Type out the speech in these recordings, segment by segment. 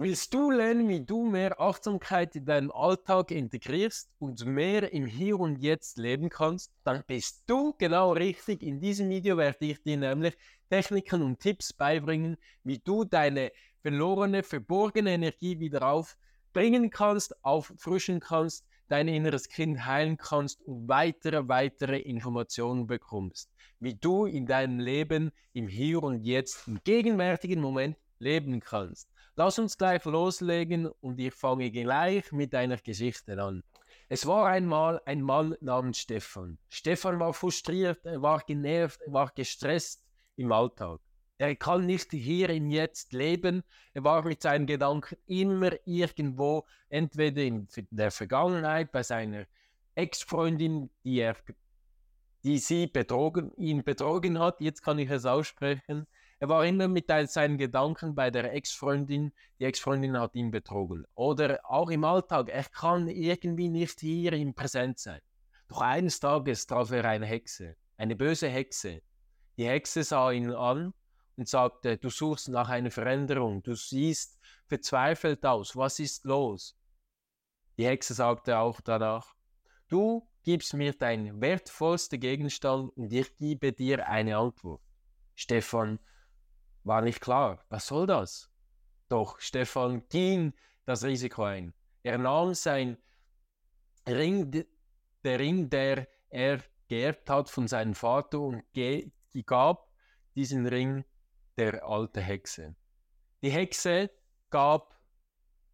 Willst du lernen, wie du mehr Achtsamkeit in deinen Alltag integrierst und mehr im Hier und Jetzt leben kannst? Dann bist du genau richtig. In diesem Video werde ich dir nämlich Techniken und Tipps beibringen, wie du deine verlorene, verborgene Energie wieder aufbringen kannst, auffrischen kannst, dein inneres Kind heilen kannst und weitere, weitere Informationen bekommst, wie du in deinem Leben im Hier und Jetzt, im gegenwärtigen Moment leben kannst. Lass uns gleich loslegen und ich fange gleich mit einer Geschichte an. Es war einmal ein Mann namens Stefan. Stefan war frustriert, er war genervt, er war gestresst im Alltag. Er kann nicht hier im Jetzt leben. Er war mit seinen Gedanken immer irgendwo, entweder in der Vergangenheit bei seiner Ex-Freundin, die, die sie betrogen, ihn betrogen hat. Jetzt kann ich es aussprechen. Er war immer mit seinen Gedanken bei der Ex-Freundin. Die Ex-Freundin hat ihn betrogen. Oder auch im Alltag. Er kann irgendwie nicht hier im Präsent sein. Doch eines Tages traf er eine Hexe. Eine böse Hexe. Die Hexe sah ihn an und sagte, du suchst nach einer Veränderung. Du siehst verzweifelt aus. Was ist los? Die Hexe sagte auch danach, du gibst mir dein wertvollster Gegenstand und ich gebe dir eine Antwort. Stefan war nicht klar. Was soll das? Doch Stefan ging das Risiko ein. Er nahm sein Ring, der Ring, der er geerbt hat von seinem Vater und gab diesen Ring der alten Hexe. Die Hexe gab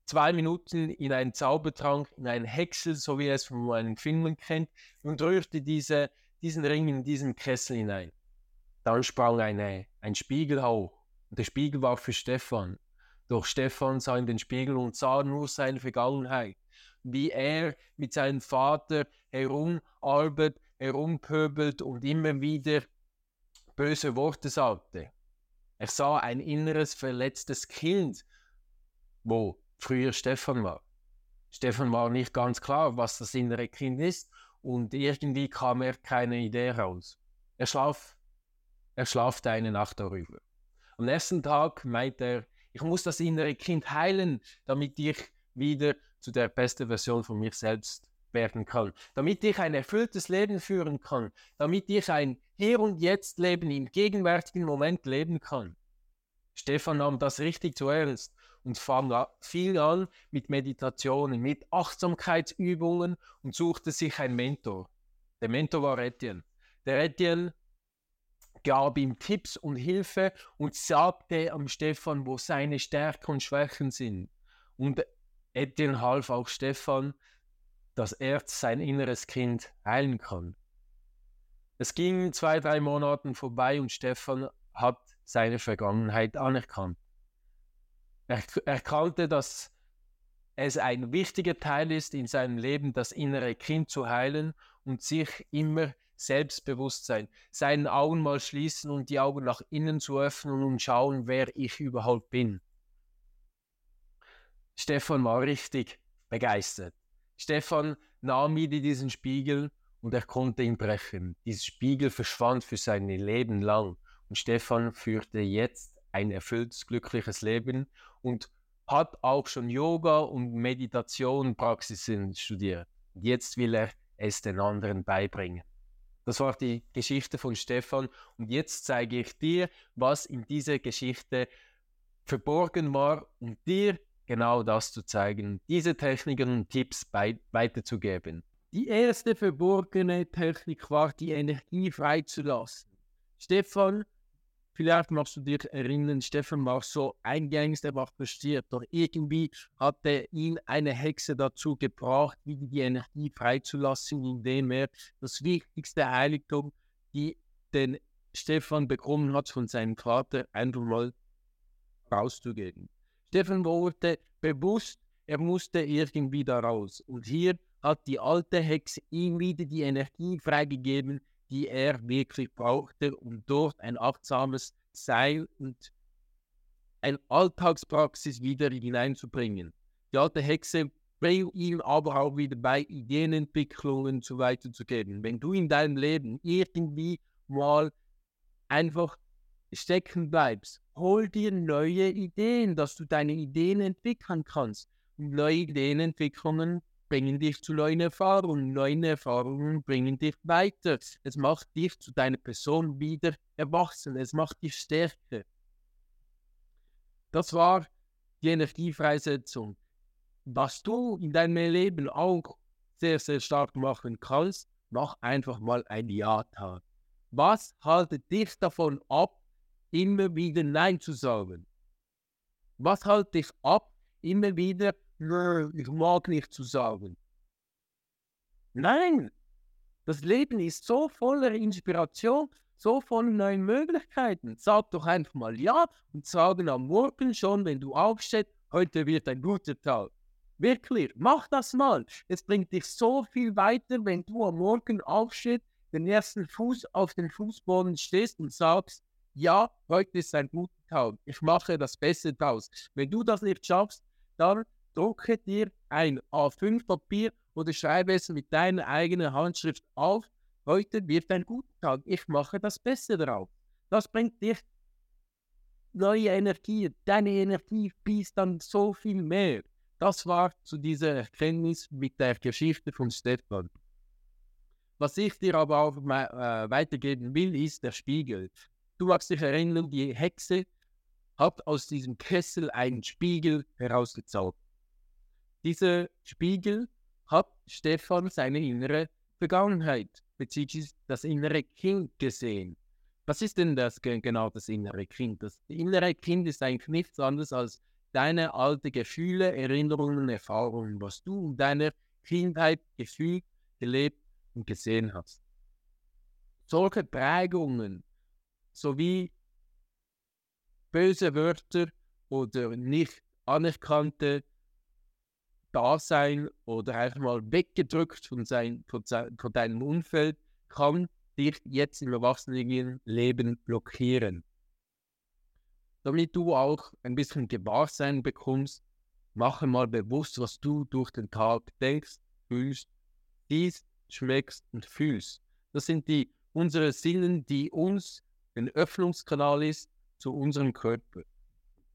zwei Minuten in einen Zaubertrank, in einen Häcksel, so wie er es von meinen Filmen kennt, und rührte diese, diesen Ring in diesen Kessel hinein. Dann sprang eine, ein Spiegel hoch der Spiegel war für Stefan. Doch Stefan sah in den Spiegel und sah nur seine Vergangenheit, wie er mit seinem Vater herumarbeitet, herumpöbelt und immer wieder böse Worte sagte. Er sah ein inneres verletztes Kind, wo früher Stefan war. Stefan war nicht ganz klar, was das innere Kind ist und irgendwie kam er keine Idee raus. Er schlaf, er schlafte eine Nacht darüber. Am nächsten Tag meinte er, ich muss das innere Kind heilen, damit ich wieder zu der besten Version von mir selbst werden kann, damit ich ein erfülltes Leben führen kann, damit ich ein Hier und Jetzt Leben im gegenwärtigen Moment leben kann. Stefan nahm das richtig zu ernst und fing an mit Meditationen, mit Achtsamkeitsübungen und suchte sich einen Mentor. Der Mentor war Etienne. Der Etienne gab ihm Tipps und Hilfe und sagte am Stefan, wo seine Stärken und Schwächen sind. Und Etienne half auch Stefan, dass er sein inneres Kind heilen kann. Es ging zwei, drei Monaten vorbei und Stefan hat seine Vergangenheit anerkannt. Er erkannte, dass es ein wichtiger Teil ist in seinem Leben, das innere Kind zu heilen und sich immer Selbstbewusstsein, seinen Augen mal schließen und die Augen nach innen zu öffnen und schauen, wer ich überhaupt bin. Stefan war richtig begeistert. Stefan nahm wieder diesen Spiegel und er konnte ihn brechen. Dieser Spiegel verschwand für sein Leben lang. Und Stefan führte jetzt ein erfülltes, glückliches Leben und hat auch schon Yoga und Meditation Praxisen studiert. Jetzt will er es den anderen beibringen. Das war die Geschichte von Stefan und jetzt zeige ich dir, was in dieser Geschichte verborgen war, um dir genau das zu zeigen, diese Techniken und Tipps weiterzugeben. Die erste verborgene Technik war, die Energie freizulassen. Stefan, vielleicht machst du dich erinnern, Stefan war so eingängig, er war frustriert, doch irgendwie hatte ihn eine Hexe dazu gebracht, wieder die Energie freizulassen, indem er das wichtigste Heiligtum, die den Stefan bekommen hat von seinem Vater, einfach mal rauszugeben. Stefan wurde bewusst, er musste irgendwie da raus. Und hier hat die alte Hexe ihm wieder die Energie freigegeben, die er wirklich brauchte, um dort ein achtsames Sein und eine Alltagspraxis wieder hineinzubringen. Die alte Hexe bringt ihm aber auch wieder bei, Ideenentwicklungen zu weiterzugeben. Wenn du in deinem Leben irgendwie mal einfach stecken bleibst, hol dir neue Ideen, dass du deine Ideen entwickeln kannst. Und neue Ideenentwicklungen bringen dich zu neuen Erfahrungen. Neue Erfahrungen bringen dich weiter. Es macht dich zu deiner Person wieder erwachsen. Es macht dich stärker. Das war die Energiefreisetzung. Was du in deinem Leben auch sehr, sehr stark machen kannst, mach einfach mal ein Ja-Tag. Was haltet dich davon ab, immer wieder Nein zu sagen? Was hält dich ab, immer wieder ich mag nicht zu sagen? Nein, das Leben ist so voller Inspiration, so voller neuen Möglichkeiten. Sag doch einfach mal Ja und sagen am Morgen schon, wenn du aufstehst, heute wird ein guter Tag. Wirklich, mach das mal. Es bringt dich so viel weiter, wenn du am Morgen aufstehst, den ersten Fuß auf den Fußboden stehst und sagst, ja, heute ist ein guter Tag. Ich mache das Beste draus. Wenn du das nicht schaffst, dann drucke dir ein A5-Papier oder schreibe es mit deiner eigenen Handschrift auf. Heute wird ein guter Tag. Ich mache das Beste drauf. Das bringt dir neue Energie. Deine Energie fließt dann so viel mehr. Das war zu dieser Erkenntnis mit der Geschichte von Stefan. Was ich dir aber auch äh, weitergeben will, ist der Spiegel. Du magst dich erinnern, die Hexe hat aus diesem Kessel einen Spiegel herausgezaubert. Dieser Spiegel hat Stefan seine innere Vergangenheit beziehungsweise das innere Kind gesehen. Was ist denn das genau das innere Kind? Das innere Kind ist eigentlich nichts anderes als deine alte Gefühle, Erinnerungen, Erfahrungen, was du in deiner Kindheit gefühlt, gelebt und gesehen hast. Solche Prägungen sowie böse Wörter oder nicht anerkannte Dasein oder einfach mal weggedrückt von, sein, von deinem Umfeld kann dich jetzt im Erwachsenenleben blockieren damit du auch ein bisschen Gewahrsein bekommst, mache mal bewusst, was du durch den Tag denkst, fühlst, siehst, schmeckst und fühlst. Das sind die unsere Sinnen, die uns ein Öffnungskanal ist zu unserem Körper.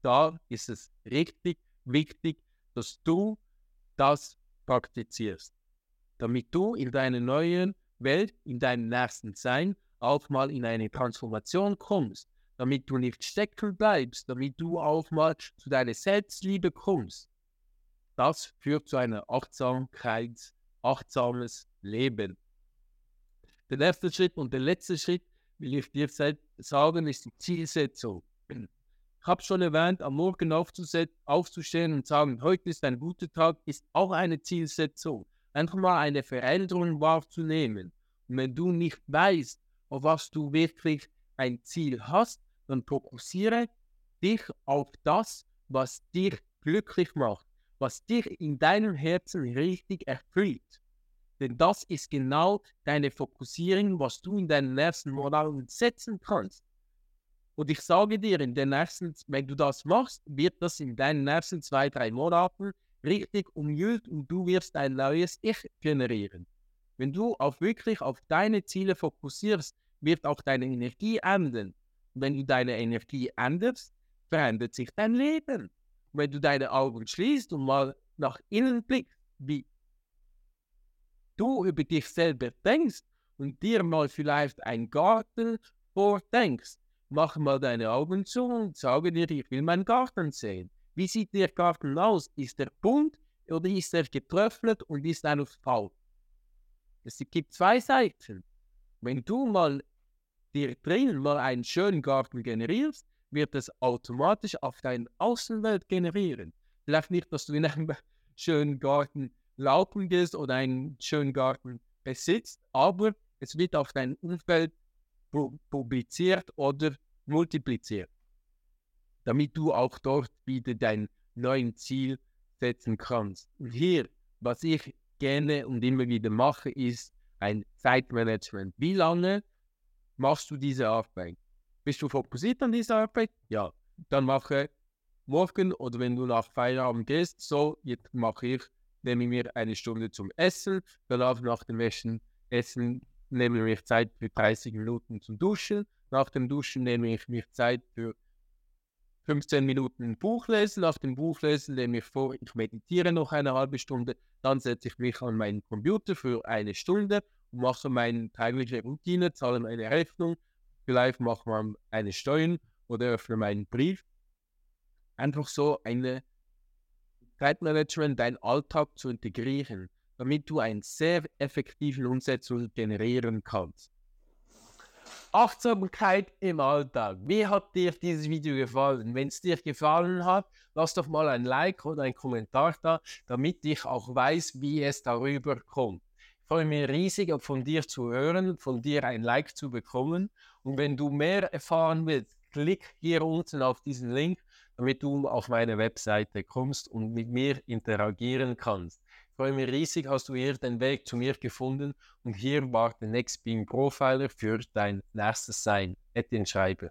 Da ist es richtig wichtig, dass du das praktizierst, damit du in deiner neuen Welt, in deinem nächsten Sein auch mal in eine Transformation kommst damit du nicht stecken bleibst, damit du auch mal zu deiner Selbstliebe kommst. Das führt zu einer Achtsamkeit, achtsames Leben. Der erste Schritt und der letzte Schritt, will ich dir sagen, ist die Zielsetzung. Ich habe schon erwähnt, am Morgen aufzustehen und sagen, heute ist ein guter Tag, ist auch eine Zielsetzung. Einfach mal eine Veränderung wahrzunehmen. Und wenn du nicht weißt, auf was du wirklich ein Ziel hast, dann fokussiere dich auf das, was dich glücklich macht, was dich in deinem Herzen richtig erfüllt. Denn das ist genau deine Fokussierung, was du in deinen nächsten Monaten setzen kannst. Und ich sage dir, in den nächsten, wenn du das machst, wird das in deinen nächsten zwei, drei Monaten richtig umgült und du wirst ein neues Ich generieren. Wenn du auf wirklich auf deine Ziele fokussierst, wird auch deine Energie ändern wenn du deine Energie änderst, verändert sich dein Leben. Wenn du deine Augen schließt und mal nach innen blickst, wie du über dich selber denkst und dir mal vielleicht einen Garten vordenkst, mach mal deine Augen zu und sage dir, ich will meinen Garten sehen. Wie sieht der Garten aus? Ist er bunt oder ist er getröpfelt und ist er faul? Es gibt zwei Seiten. Wenn du mal dir drinnen mal einen schönen Garten generierst, wird es automatisch auf deine Außenwelt generieren. Vielleicht nicht, dass du in einem schönen Garten laufen gehst oder einen schönen Garten besitzt, aber es wird auf dein Umfeld publiziert oder multipliziert, damit du auch dort wieder dein neues Ziel setzen kannst. Und hier, was ich gerne und immer wieder mache, ist ein Zeitmanagement. Wie lange machst du diese Arbeit? Bist du fokussiert an dieser Arbeit? Ja. Dann mache morgen oder wenn du nach Feierabend gehst, so, jetzt mache ich, nehme ich mir eine Stunde zum Essen, danach nach dem Essen, Essen nehme ich mir Zeit für 30 Minuten zum Duschen, Nach dem Duschen nehme ich mir Zeit für 15 Minuten ein Buch lesen. Nach dem Buchlesen nehme ich vor, ich meditiere noch eine halbe Stunde. Dann setze ich mich an meinen Computer für eine Stunde und mache meine tägliche Routine, zahle meine Rechnung, vielleicht mache man eine Steuern oder öffne meinen Brief. Einfach so eine Zeitmanagement, deinen Alltag zu integrieren, damit du einen sehr effektiven Umsetzung generieren kannst. Achtsamkeit im Alltag. Wie hat dir dieses Video gefallen? Wenn es dir gefallen hat, lass doch mal ein Like oder einen Kommentar da, damit ich auch weiß, wie es darüber kommt. Ich freue mich riesig, von dir zu hören, von dir ein Like zu bekommen. Und wenn du mehr erfahren willst, klick hier unten auf diesen Link, damit du auf meine Webseite kommst und mit mir interagieren kannst freue mich riesig, hast du hier den Weg zu mir gefunden und hier war der Next Beam Profiler für dein nächstes Sein. Etienne Schreiber.